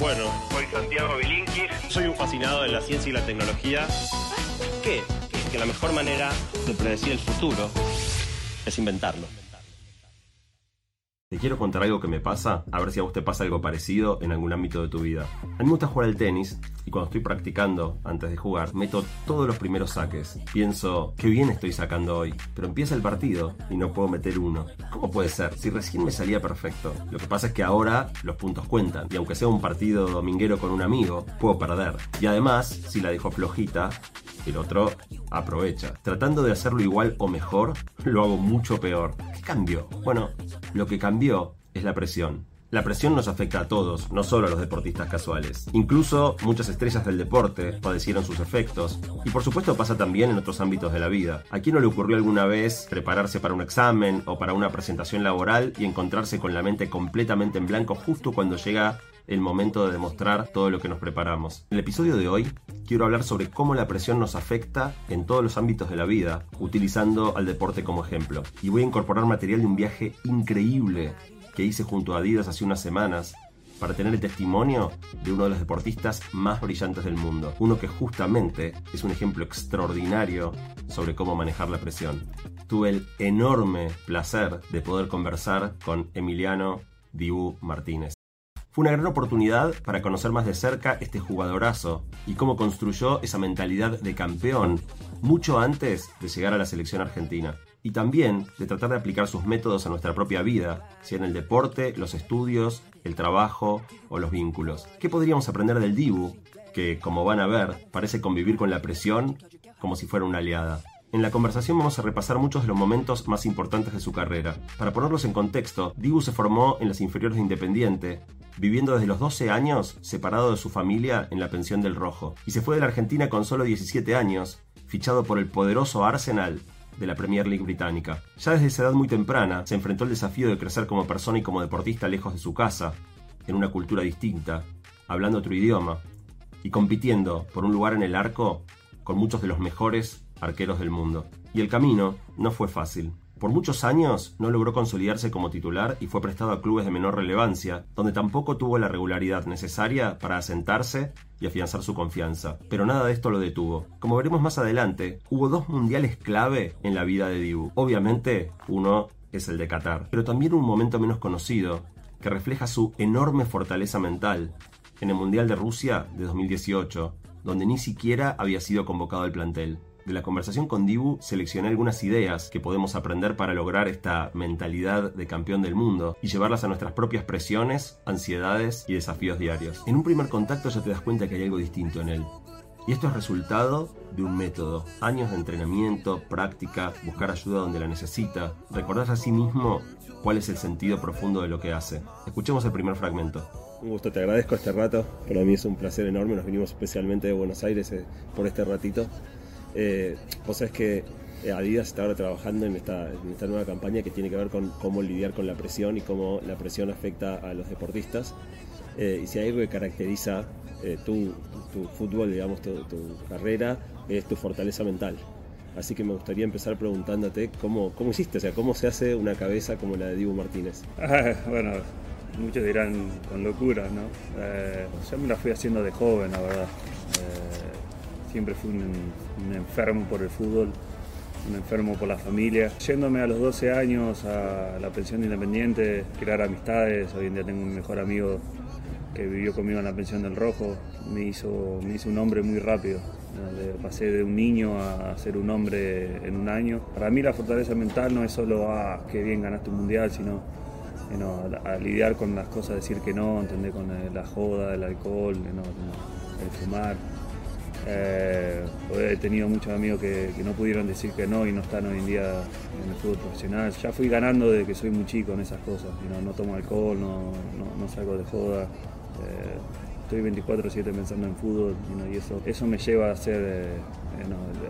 Bueno, Soy Santiago Bilinkis. soy un fascinado de la ciencia y la tecnología. ¿Qué? Que la mejor manera de predecir el futuro es inventarlo. Te quiero contar algo que me pasa, a ver si a vos te pasa algo parecido en algún ámbito de tu vida. A mí me gusta jugar al tenis y cuando estoy practicando, antes de jugar, meto todos los primeros saques. Pienso, qué bien estoy sacando hoy, pero empieza el partido y no puedo meter uno. ¿Cómo puede ser? Si recién me salía perfecto. Lo que pasa es que ahora los puntos cuentan y aunque sea un partido dominguero con un amigo, puedo perder. Y además, si la dejo flojita, el otro aprovecha. Tratando de hacerlo igual o mejor, lo hago mucho peor. ¿Qué cambió? Bueno, lo que cambió es la presión. La presión nos afecta a todos, no solo a los deportistas casuales. Incluso muchas estrellas del deporte padecieron sus efectos. Y por supuesto pasa también en otros ámbitos de la vida. ¿A quién no le ocurrió alguna vez prepararse para un examen o para una presentación laboral y encontrarse con la mente completamente en blanco justo cuando llega el momento de demostrar todo lo que nos preparamos. En el episodio de hoy quiero hablar sobre cómo la presión nos afecta en todos los ámbitos de la vida, utilizando al deporte como ejemplo. Y voy a incorporar material de un viaje increíble que hice junto a Adidas hace unas semanas para tener el testimonio de uno de los deportistas más brillantes del mundo. Uno que justamente es un ejemplo extraordinario sobre cómo manejar la presión. Tuve el enorme placer de poder conversar con Emiliano Dibu Martínez. Una gran oportunidad para conocer más de cerca este jugadorazo y cómo construyó esa mentalidad de campeón mucho antes de llegar a la selección argentina. Y también de tratar de aplicar sus métodos a nuestra propia vida, sea en el deporte, los estudios, el trabajo o los vínculos. ¿Qué podríamos aprender del Dibu, que, como van a ver, parece convivir con la presión como si fuera una aliada? En la conversación vamos a repasar muchos de los momentos más importantes de su carrera. Para ponerlos en contexto, Dibu se formó en las inferiores de Independiente, viviendo desde los 12 años separado de su familia en la pensión del Rojo, y se fue de la Argentina con solo 17 años, fichado por el poderoso Arsenal de la Premier League británica. Ya desde esa edad muy temprana se enfrentó al desafío de crecer como persona y como deportista lejos de su casa, en una cultura distinta, hablando otro idioma, y compitiendo por un lugar en el arco con muchos de los mejores arqueros del mundo. Y el camino no fue fácil. Por muchos años no logró consolidarse como titular y fue prestado a clubes de menor relevancia, donde tampoco tuvo la regularidad necesaria para asentarse y afianzar su confianza. Pero nada de esto lo detuvo. Como veremos más adelante, hubo dos mundiales clave en la vida de Dibu. Obviamente, uno es el de Qatar, pero también un momento menos conocido, que refleja su enorme fortaleza mental, en el Mundial de Rusia de 2018, donde ni siquiera había sido convocado al plantel. De la conversación con Dibu seleccioné algunas ideas que podemos aprender para lograr esta mentalidad de campeón del mundo y llevarlas a nuestras propias presiones, ansiedades y desafíos diarios. En un primer contacto ya te das cuenta que hay algo distinto en él. Y esto es resultado de un método, años de entrenamiento, práctica, buscar ayuda donde la necesita, recordarse a sí mismo cuál es el sentido profundo de lo que hace. Escuchemos el primer fragmento. Un gusto, te agradezco este rato. Para mí es un placer enorme. Nos vinimos especialmente de Buenos Aires eh, por este ratito. Eh, vos sabés que eh, Adidas está ahora trabajando en esta, en esta nueva campaña que tiene que ver con cómo lidiar con la presión y cómo la presión afecta a los deportistas. Eh, y si hay algo que caracteriza eh, tu, tu fútbol, digamos, tu, tu carrera, es tu fortaleza mental. Así que me gustaría empezar preguntándote cómo, cómo hiciste, o sea, cómo se hace una cabeza como la de Dibu Martínez. Ah, bueno, muchos dirán con locura, ¿no? Eh, yo me la fui haciendo de joven, la verdad. Eh, siempre fui un, un enfermo por el fútbol, un enfermo por la familia. Yéndome a los 12 años a la pensión de independiente, crear amistades, hoy en día tengo un mejor amigo que vivió conmigo en la pensión del Rojo, me hizo, me hizo un hombre muy rápido. pasé de un niño a ser un hombre en un año. Para mí la fortaleza mental no es solo, ah, qué bien ganaste un mundial, sino a, lidiar con las cosas, decir que no, entender con eh, la joda, el alcohol, el fumar. Eh, he tenido muchos amigos que, no pudieron decir que no y no están hoy en día en el fútbol profesional. Ya fui ganando desde que soy muy chico en esas cosas. no tomo alcohol, no, no, salgo de joda. Eh, estoy 24-7 pensando en fútbol y eso, eso me lleva a ser eh,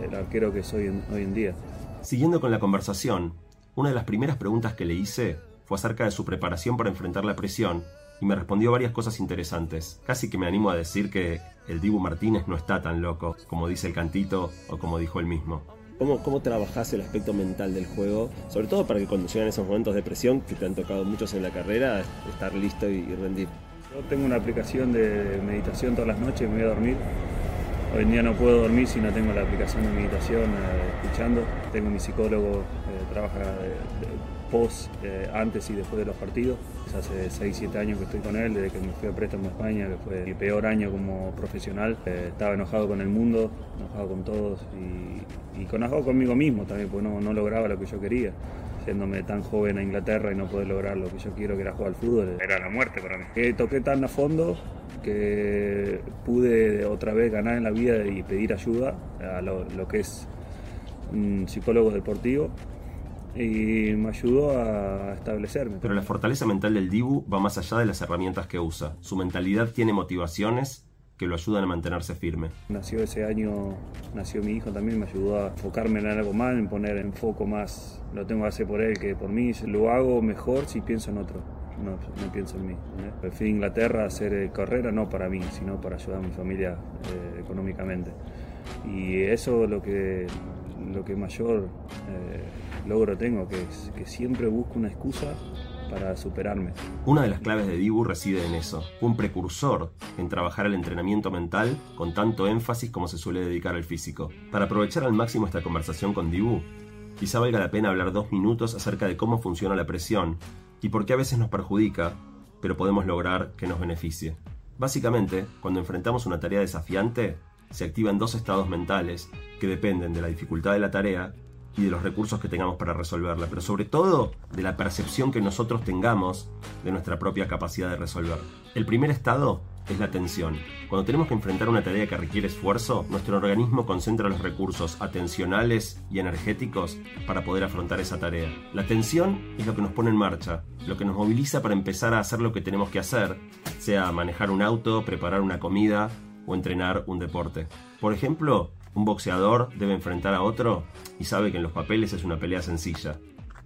el, arquero que soy hoy en día. Siguiendo con la conversación, una de las primeras preguntas que le hice fue acerca de su preparación para enfrentar la presión y me respondió varias cosas interesantes. Casi que me animo a decir que el Dibu Martínez no está tan loco como dice el cantito o como dijo él mismo. ¿Cómo, ¿Cómo trabajás el aspecto mental del juego? Sobre todo para que cuando llegan esos momentos de presión que te han tocado muchos en la carrera, estar listo y, y rendir. Yo tengo una aplicación de meditación todas las noches, me voy a dormir. Hoy en día no puedo dormir si no tengo la aplicación de meditación eh, escuchando. Tengo mi psicólogo, eh, trabaja de, post, eh, antes y después de los partidos. Hace 6-7 años que estoy con él, desde que me fui a préstamo a España, que fue mi peor año como profesional. estaba enojado con el mundo, enojado con todos y, y enojado conmigo mismo también, porque no, no lograba lo que yo quería siéndome tan joven a Inglaterra y no poder lograr lo que yo quiero, que era jugar al fútbol, era la muerte para mí. Que toqué tan a fondo que pude otra vez ganar en la vida y pedir ayuda a lo, que es un psicólogo deportivo y me ayudó a establecerme. Pero la fortaleza mental del Dibu va más allá de las herramientas que usa. Su mentalidad tiene motivaciones que lo ayudan a mantenerse firme. Nació ese año, nació mi hijo también, me ayudó a enfocarme en algo más, en poner en foco más, lo tengo que hacer por él que por mí, lo hago mejor si pienso en otro, no, no pienso en mí. ¿eh? A Inglaterra hacer eh, carrera no para mí, sino para ayudar a mi familia eh, económicamente. Y eso es lo que, lo que mayor logro tengo, que siempre busco una excusa para superarme. Una de las claves de Dibu reside en eso, un precursor en trabajar el entrenamiento mental con tanto énfasis como se suele dedicar al físico. Para aprovechar al máximo esta conversación con Dibu, quizá valga la pena hablar dos minutos acerca de cómo funciona la presión y por qué a veces nos perjudica, pero podemos lograr que nos beneficie. Básicamente, cuando enfrentamos una tarea desafiante, se activan dos estados mentales que dependen de la dificultad de la tarea y de los recursos que tengamos para resolverla, pero sobre todo de la percepción que nosotros tengamos de nuestra propia capacidad de resolver. El primer estado es la tensión. Cuando tenemos que enfrentar una tarea que requiere esfuerzo, nuestro organismo concentra los recursos atencionales y energéticos para poder afrontar esa tarea. La tensión es lo que nos pone en marcha, lo que nos moviliza para empezar a hacer lo que tenemos que hacer, sea manejar un auto, preparar una comida o entrenar un deporte. Por ejemplo, un boxeador debe enfrentar a otro y sabe que en los papeles es una pelea sencilla,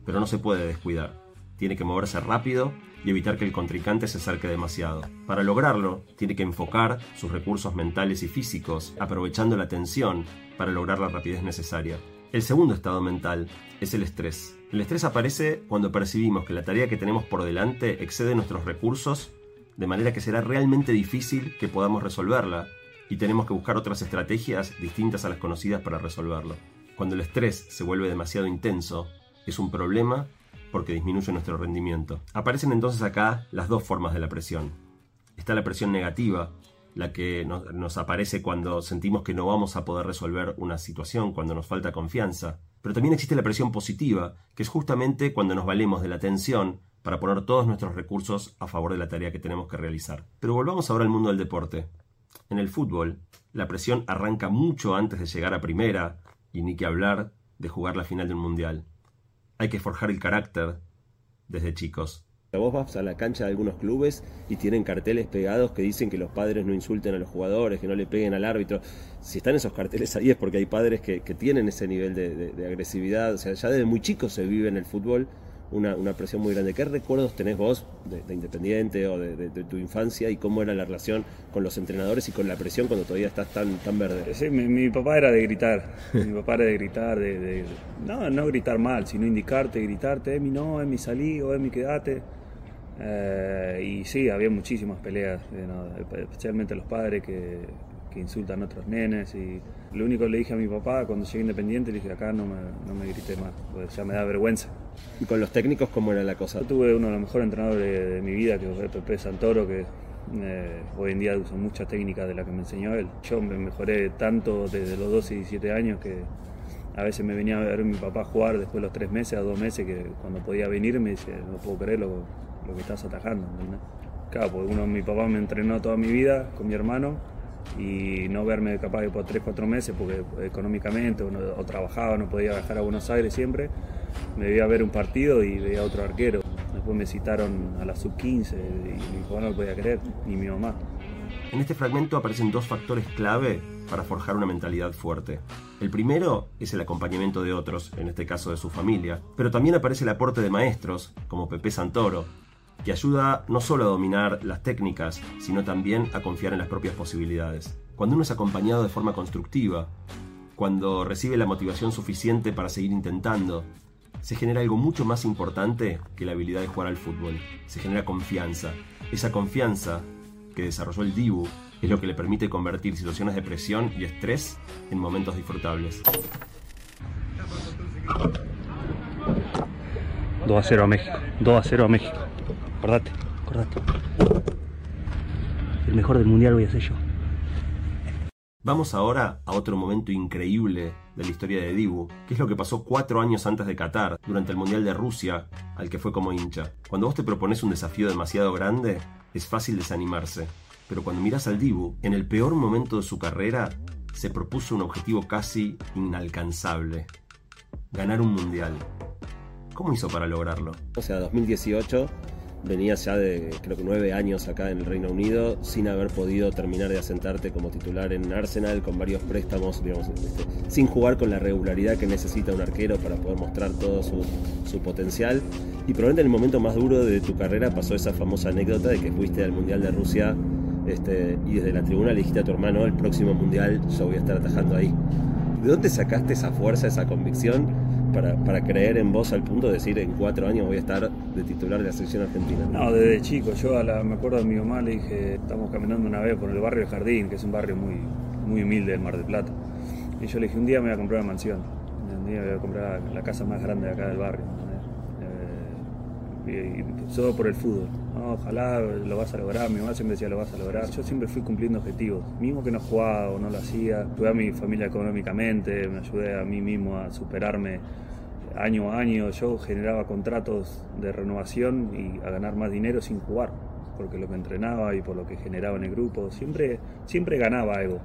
pero no se puede descuidar. Tiene que moverse rápido y evitar que el contrincante se acerque demasiado. Para lograrlo, tiene que enfocar sus recursos mentales y físicos, aprovechando la tensión para lograr la rapidez necesaria. El segundo estado mental es el estrés. El estrés aparece cuando percibimos que la tarea que tenemos por delante excede nuestros recursos, de manera que será realmente difícil que podamos resolverla y tenemos que buscar otras estrategias distintas a las conocidas para resolverlo. Cuando el estrés se vuelve demasiado intenso, es un problema porque disminuye nuestro rendimiento. Aparecen entonces acá las dos formas de la presión. Está la presión negativa, la que nos, aparece cuando sentimos que no vamos a poder resolver una situación, cuando nos falta confianza. Pero también existe la presión positiva, que es justamente cuando nos valemos de la tensión para poner todos nuestros recursos a favor de la tarea que tenemos que realizar. Pero volvamos ahora al mundo del deporte. En el fútbol, la presión arranca mucho antes de llegar a primera, y ni que hablar de jugar la final de un mundial. Hay que forjar el carácter desde chicos. Vos vas a la cancha de algunos clubes y tienen carteles pegados que dicen que los padres no insulten a los jugadores, que no le peguen al árbitro. Si están esos carteles ahí es porque hay padres que, tienen ese nivel de, de, agresividad. O sea, ya desde muy chicos se vive en el fútbol una, una, presión muy grande. ¿Qué recuerdos tenés vos de, Independiente o de, tu infancia y cómo era la relación con los entrenadores y con la presión cuando todavía estás tan, tan verde? Sí, mi, papá era de gritar, mi papá era de gritar, de, no, no gritar mal, sino indicarte, gritarte, Emi no, Emi salí o Emi quedate. Eh, y sí, había muchísimas peleas, eh, especialmente los padres que, que insultan a otros nenes. Y lo único que le dije a mi papá cuando llegué independiente, le dije acá no me, no me grité más, pues ya me da vergüenza. ¿Y con los técnicos cómo era la cosa? Yo tuve uno de los mejores entrenadores de, mi vida, que fue Pepe Santoro, que eh, hoy en día uso muchas técnicas de las que me enseñó él. Yo me mejoré tanto desde los 12 y 17 años que a veces me venía a ver mi papá jugar después de los tres meses, a dos meses, que cuando podía venir me decía, no puedo creer lo, lo que estás atajando. Claro, porque uno, mi papá me entrenó toda mi vida con mi hermano y no verme capaz de por 3, 4 meses porque económicamente o, trabajaba, no podía viajar a Buenos Aires siempre, me debía ver un partido y veía a otro arquero. Después me citaron a la sub-15 y mi papá no lo podía creer, ni mi mamá. En este fragmento aparecen dos factores clave para forjar una mentalidad fuerte. El primero es el acompañamiento de otros, en este caso de su familia, pero también aparece el aporte de maestros, como Pepe Santoro, que ayuda no solo a dominar las técnicas, sino también a confiar en las propias posibilidades. Cuando uno es acompañado de forma constructiva, cuando recibe la motivación suficiente para seguir intentando, se genera algo mucho más importante que la habilidad de jugar al fútbol. Se genera confianza. Esa confianza que desarrolló el Dibu es lo que le permite convertir situaciones de presión y estrés en momentos disfrutables. 2 a 0 a México. 2 a 0 a México. Acordate, acordate. El mejor del mundial voy a ser yo. Vamos ahora a otro momento increíble de la historia de Dibu, que es lo que pasó cuatro años antes de Qatar, durante el Mundial de Rusia, al que fue como hincha. Cuando vos te propones un desafío demasiado grande, es fácil desanimarse. Pero cuando miras al Dibu, en el peor momento de su carrera, se propuso un objetivo casi inalcanzable. Ganar un Mundial. ¿Cómo hizo para lograrlo? O sea, 2018 venías ya de creo que nueve años acá en el Reino Unido sin haber podido terminar de asentarte como titular en Arsenal con varios préstamos, digamos, este, sin jugar con la regularidad que necesita un arquero para poder mostrar todo su, su potencial. Y probablemente en el momento más duro de tu carrera pasó esa famosa anécdota de que fuiste al Mundial de Rusia este, y desde la tribuna le dijiste a tu hermano, el próximo Mundial yo voy a estar atajando ahí. ¿De dónde sacaste esa fuerza, esa convicción? Para, creer en vos al punto de decir en cuatro años voy a estar de titular de la selección argentina? No, desde chico. Yo me acuerdo de mi mamá, le dije, estamos caminando una vez por el barrio del Jardín, que es un barrio muy, muy humilde del Mar del Plata. Y yo le dije, un día me voy a comprar una mansión. Un día me voy a comprar la casa más grande de acá del barrio. Todo por el fútbol. ojalá lo vas a lograr. Mi mamá siempre decía, lo vas a lograr. Yo siempre fui cumpliendo objetivos. Mismo que no jugaba o no lo hacía, ayudé a mi familia económicamente, me ayudé a mí mismo a superarme año a año yo generaba contratos de renovación y a ganar más dinero sin jugar, porque lo que entrenaba y por lo que generaba en el grupo, siempre, siempre ganaba algo.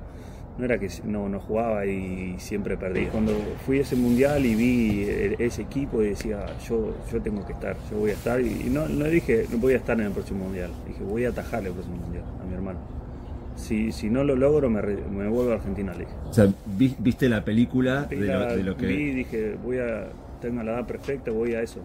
No era que no, no jugaba y siempre perdía. Cuando fui a ese mundial y vi ese equipo y decía, yo, yo tengo que estar, yo voy a estar, y no, no dije, no voy a estar en el próximo mundial, dije, voy a atajar el próximo mundial a mi hermano. Si, si, no lo logro, me, me vuelvo a Argentina, le dije. O sea, viste la película de, lo, de, lo, que. Vi, dije, voy a, tengo la edad perfecta, voy a eso.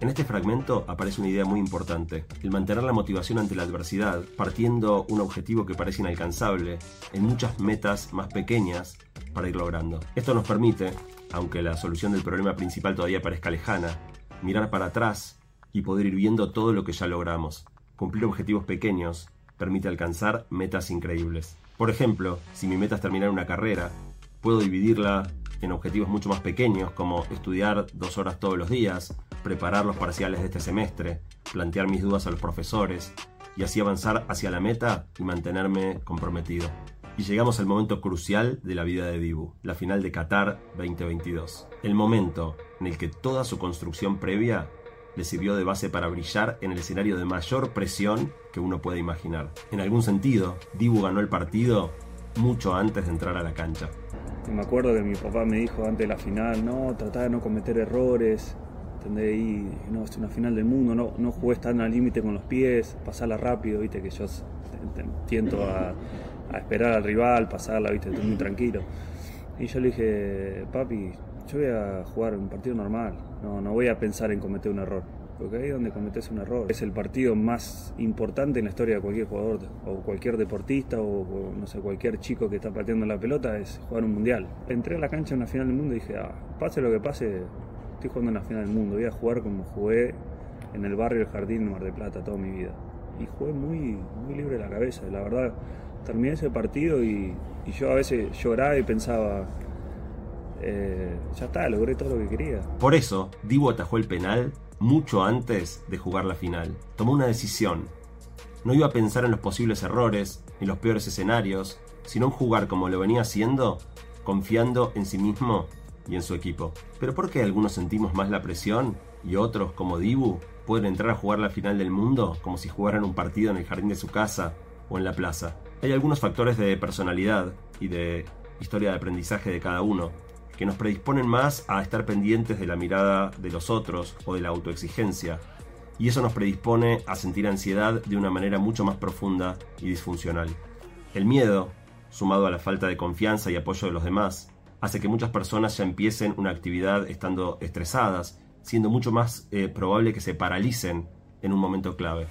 En este fragmento aparece una idea muy importante, el mantener la motivación ante la adversidad, partiendo un objetivo que parece inalcanzable en muchas metas más pequeñas para ir logrando. Esto nos permite, aunque la solución del problema principal todavía parezca lejana, mirar para atrás y poder ir viendo todo lo que ya logramos. Cumplir objetivos pequeños permite alcanzar metas increíbles. Por ejemplo, si mi meta es terminar una carrera, puedo dividirla en objetivos mucho más pequeños como estudiar dos horas todos los días, preparar los parciales de este semestre, plantear mis dudas a los profesores y así avanzar hacia la meta y mantenerme comprometido. Y llegamos al momento crucial de la vida de Dibu, la final de Qatar 2022. El momento en el que toda su construcción previa le sirvió de base para brillar en el escenario de mayor presión que uno puede imaginar. En algún sentido, Dibu ganó el partido mucho antes de entrar a la cancha me acuerdo que mi papá me dijo antes de la final, no, tratá de no cometer errores, ¿entendés? Y no, es una final del mundo, no, no jugué tan al límite con los pies, pasarla rápido, viste, que yo tiento a, esperar al rival, pasarla, viste, estoy muy tranquilo. Y yo le dije, papi, yo voy a jugar un partido normal, no, no voy a pensar en cometer un error porque ahí es donde cometes un error. Es el partido más importante en la historia de cualquier jugador, o cualquier deportista, o, no sé, cualquier chico que está pateando la pelota, es jugar un mundial. Entré a la cancha en una final del mundo y dije, ah, pase lo que pase, estoy jugando en la final del mundo, voy a jugar como jugué en el barrio del Jardín de Mar de Plata toda mi vida. Y jugué muy, muy libre de la cabeza, la verdad. Terminé ese partido y, yo a veces lloraba y pensaba, eh, ya está, logré todo lo que quería. Por eso, Divo atajó el penal mucho antes de jugar la final. Tomó una decisión. No iba a pensar en los posibles errores, ni los peores escenarios, sino en jugar como lo venía haciendo, confiando en sí mismo y en su equipo. Pero ¿por qué algunos sentimos más la presión y otros, como Dibu, pueden entrar a jugar la final del mundo como si jugaran un partido en el jardín de su casa o en la plaza? Hay algunos factores de personalidad y de historia de aprendizaje de cada uno que nos predisponen más a estar pendientes de la mirada de los otros o de la autoexigencia, y eso nos predispone a sentir ansiedad de una manera mucho más profunda y disfuncional. El miedo, sumado a la falta de confianza y apoyo de los demás, hace que muchas personas ya empiecen una actividad estando estresadas, siendo mucho más eh, probable que se paralicen en un momento clave.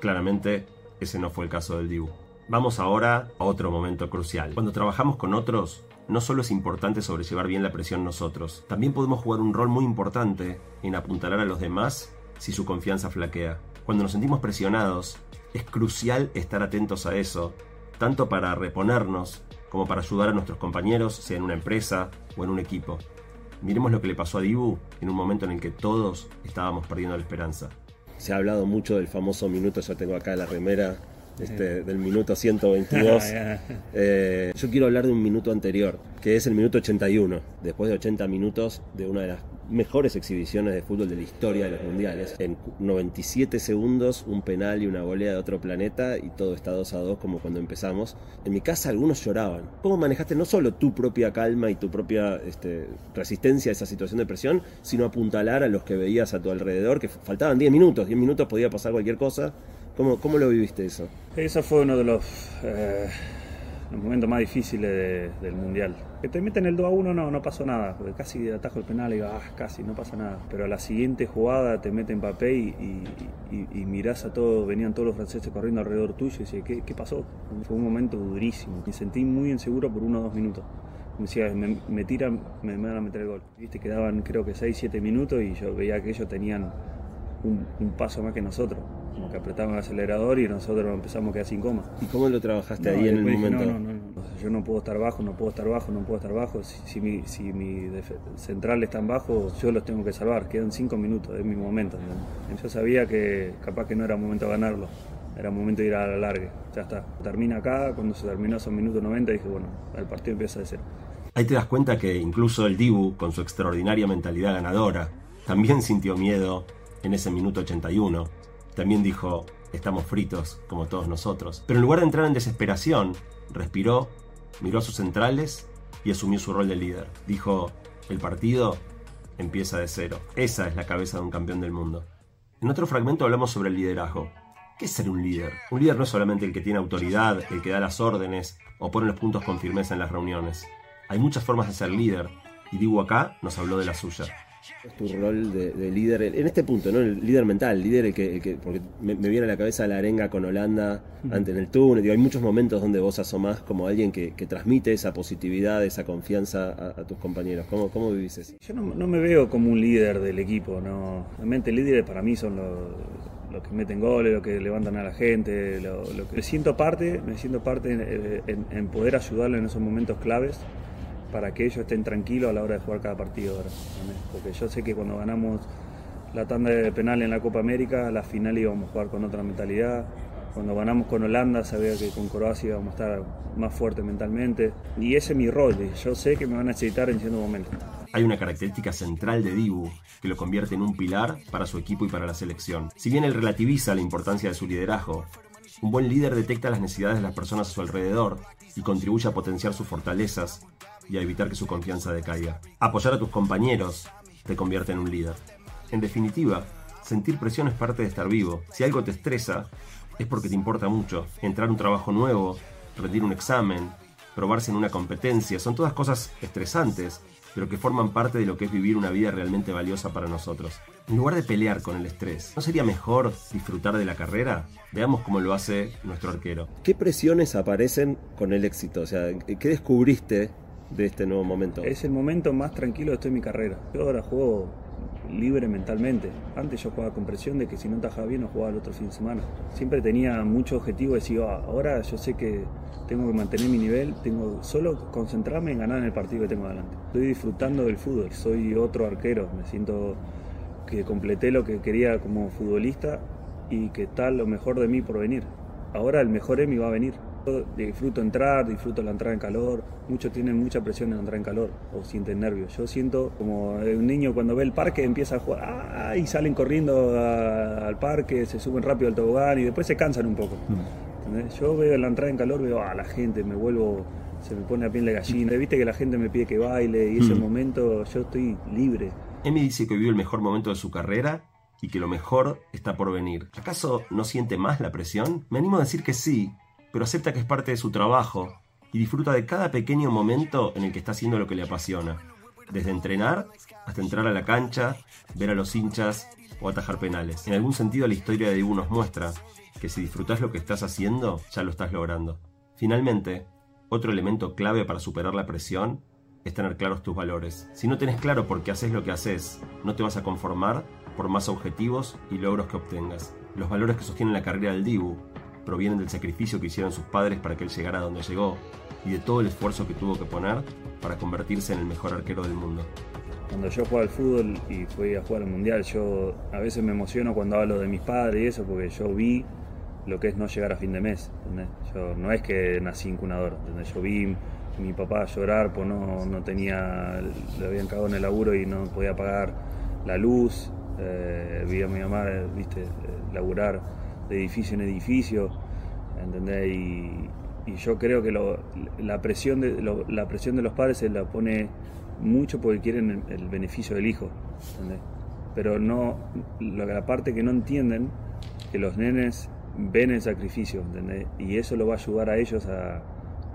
Claramente, ese no fue el caso del Dibu. Vamos ahora a otro momento crucial. Cuando trabajamos con otros, no solo es importante sobrellevar bien la presión nosotros, también podemos jugar un rol muy importante en apuntalar a los demás si su confianza flaquea. Cuando nos sentimos presionados, Es crucial estar atentos a eso, tanto para reponernos como para ayudar a nuestros compañeros, sea en una empresa o en un equipo. Miremos lo que le pasó a Dibu en un momento en el que todos estábamos perdiendo la esperanza. Se ha hablado mucho del famoso minuto, yo tengo acá la remera, este, del minuto 122. Eh, yo quiero hablar de un minuto anterior, que es el minuto 81, después de 80 minutos de una de las mejores exhibiciones de fútbol de la historia de los mundiales. En 97 segundos, un penal y una golea de otro planeta y todo está 2 a 2 como cuando empezamos. En mi casa algunos lloraban. ¿Cómo manejaste no solo tu propia calma y tu propia este, resistencia a esa situación de presión, sino apuntalar a los que veías a tu alrededor, que faltaban 10 minutos, 10 minutos podía pasar cualquier cosa? ¿Cómo, cómo lo viviste eso? Eso fue uno de los... Eh, momentos más difíciles del Mundial. Que te meten el 2 a 1 no, no pasó nada, porque casi atajo el penal y digo, ah, casi, no pasa nada. Pero a la siguiente jugada te meten papel y, y, mirás a todos, venían todos los franceses corriendo alrededor tuyo y dices, ¿qué, ¿qué, pasó? Fue un momento durísimo. Me sentí muy inseguro por uno o dos minutos. Me decía, me, tiran, me, van a meter el gol. Quedaban creo que 6, 7 minutos y yo veía que ellos tenían un paso más que nosotros como que apretaban el acelerador y nosotros empezamos a quedar sin coma. ¿Y cómo lo trabajaste ahí en el momento? no, no, no, yo no puedo estar bajo, no puedo estar bajo, no puedo estar bajo. Si, mi, si mi central está en bajo, yo los tengo que salvar. Quedan cinco minutos, es mi momento. Yo sabía que capaz que no era momento de ganarlo, era momento de ir a la larga. Ya está, termina acá, cuando se terminó esos minutos 90 dije, bueno, el partido empieza de cero. Ahí te das cuenta que incluso el Dibu, con su extraordinaria mentalidad ganadora, también sintió miedo en ese minuto 81 también dijo, estamos fritos, como todos nosotros. Pero en lugar de entrar en desesperación, respiró, miró a sus centrales y asumió su rol de líder. Dijo, el partido empieza de cero. Esa es la cabeza de un campeón del mundo. En otro fragmento hablamos sobre el liderazgo. ¿Qué es ser un líder? Un líder no es solamente el que tiene autoridad, el que da las órdenes o pone los puntos con firmeza en las reuniones. Hay muchas formas de ser líder, y Digo acá nos habló de la suya es tu rol de, líder en este punto, ¿no? El líder mental, el líder el que, porque me, viene a la cabeza la arenga con Holanda ante en el túnel. hay muchos momentos donde vos asomás como alguien que, transmite esa positividad, esa confianza a, tus compañeros. ¿Cómo, cómo vivís eso? Yo no, me veo como un líder del equipo, no. Realmente líderes para mí son los, que meten goles, los que levantan a la gente, lo, que me siento parte, me siento parte en, en poder ayudarle en esos momentos claves para que ellos estén tranquilos a la hora de jugar cada partido. Porque yo sé que cuando ganamos la tanda de penal en la Copa América, la final íbamos a jugar con otra mentalidad. Cuando ganamos con Holanda, sabía que con Croacia íbamos a estar más fuertes mentalmente. Y ese es mi rol, yo sé que me van a necesitar en cierto momento. Hay una característica central de Dibu que lo convierte en un pilar para su equipo y para la selección. Si bien él relativiza la importancia de su liderazgo, un buen líder detecta las necesidades de las personas a su alrededor y contribuye a potenciar sus fortalezas y a evitar que su confianza decaiga. Apoyar a tus compañeros te convierte en un líder. En definitiva, sentir presión es parte de estar vivo. Si algo te estresa, es porque te importa mucho. Entrar a un trabajo nuevo, rendir un examen, probarse en una competencia, son todas cosas estresantes, pero que forman parte de lo que es vivir una vida realmente valiosa para nosotros. En lugar de pelear con el estrés, ¿no sería mejor disfrutar de la carrera? Veamos cómo lo hace nuestro arquero. ¿Qué presiones aparecen con el éxito? O sea, ¿qué descubriste de este nuevo momento? Es el momento más tranquilo de toda mi carrera. Yo ahora juego libre mentalmente. Antes yo jugaba con presión de que si no tajaba bien no jugaba el otro fin de semana. Siempre tenía mucho objetivo de decir, ah, ahora yo sé que tengo que mantener mi nivel, tengo solo concentrarme en ganar en el partido que tengo adelante. Estoy disfrutando del fútbol, soy otro arquero, me siento que completé lo que quería como futbolista y que está lo mejor de mí por venir. Ahora el mejor Emi va a venir. Disfruto entrar, disfruto la entrada en calor. Muchos tienen mucha presión en entrar en calor o sienten nervios. Yo siento como un niño cuando ve el parque empieza a jugar ¡ah! y salen corriendo al parque, se suben rápido al tobogán y después se cansan un poco. Mm. Yo veo la entrada en calor, veo a la gente, me vuelvo, se me pone a piel de gallina. Viste que la gente me pide que baile y ese mm. momento yo estoy libre. Emi dice que vivió el mejor momento de su carrera y que lo mejor está por venir. ¿Acaso no siente más la presión? Me animo a decir que sí, pero acepta que es parte de su trabajo y disfruta de cada pequeño momento en el que está haciendo lo que le apasiona. Desde entrenar hasta entrar a la cancha, ver a los hinchas o atajar penales. En algún sentido la historia de Dibu nos muestra que si disfrutas lo que estás haciendo, ya lo estás logrando. Finalmente, otro elemento clave para superar la presión es tener claros tus valores. Si no tenés claro por qué haces lo que haces, no te vas a conformar por más objetivos y logros que obtengas. Los valores que sostienen la carrera del Dibu provienen del sacrificio que hicieron sus padres para que él llegara a donde llegó y de todo el esfuerzo que tuvo que poner para convertirse en el mejor arquero del mundo. Cuando yo jugaba al fútbol y fui a jugar al mundial, yo a veces me emociono cuando hablo de mis padres y eso, porque yo vi lo que es no llegar a fin de mes. Yo, no es que nací en cunador, yo vi mi papá llorar, pues no, no tenía, le habían cagado en el laburo y no podía pagar la luz, eh, vi a mi mamá, viste, laburar de edificio en edificio, ¿entendés? Y, yo creo que la, presión de, la presión de los padres se la pone mucho porque quieren el, beneficio del hijo, ¿entendés? Pero no, la parte que no entienden, que los nenes ven el sacrificio, ¿entendés? Y eso lo va a ayudar a ellos a,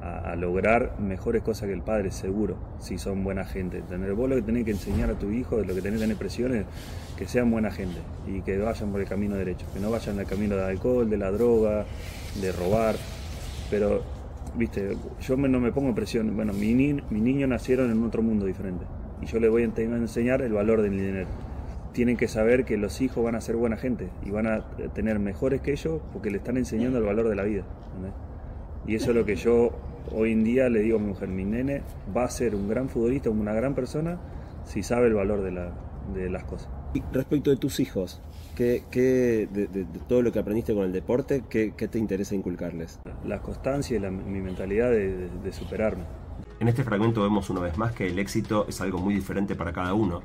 a, lograr mejores cosas que el padre, seguro, si son buena gente. Tener vos lo que tenés que enseñar a tu hijo, lo que tenés que tener presiones, que sean buena gente y que vayan por el camino derecho, que no vayan al camino del alcohol, de la droga, de robar. Pero, viste, yo no me pongo presión. Bueno, mi, mi niño nacieron en otro mundo diferente y yo les voy a enseñar el valor del dinero. Tienen que saber que los hijos van a ser buena gente y van a tener mejores que ellos porque le están enseñando el valor de la vida. Y eso es lo que yo hoy en día le digo a mi mujer, mi nene va a ser un gran futbolista, una gran persona, si sabe el valor de, las cosas. Y respecto de tus hijos, ¿qué, de, todo lo que aprendiste con el deporte, qué, te interesa inculcarles? La constancia y mi mentalidad de, de superarme. En este fragmento vemos una vez más que el éxito es algo muy diferente para cada uno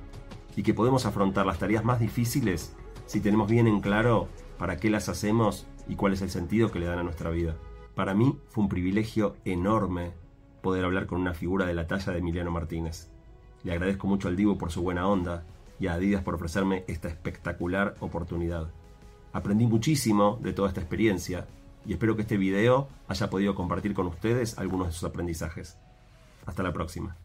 y que podemos afrontar las tareas más difíciles si tenemos bien en claro para qué las hacemos y cuál es el sentido que le dan a nuestra vida. Para mí fue un privilegio enorme poder hablar con una figura de la talla de Emiliano Martínez. Le agradezco mucho al Divo por su buena onda y a Adidas por ofrecerme esta espectacular oportunidad. Aprendí muchísimo de toda esta experiencia y espero que este video haya podido compartir con ustedes algunos de sus aprendizajes. Hasta la próxima.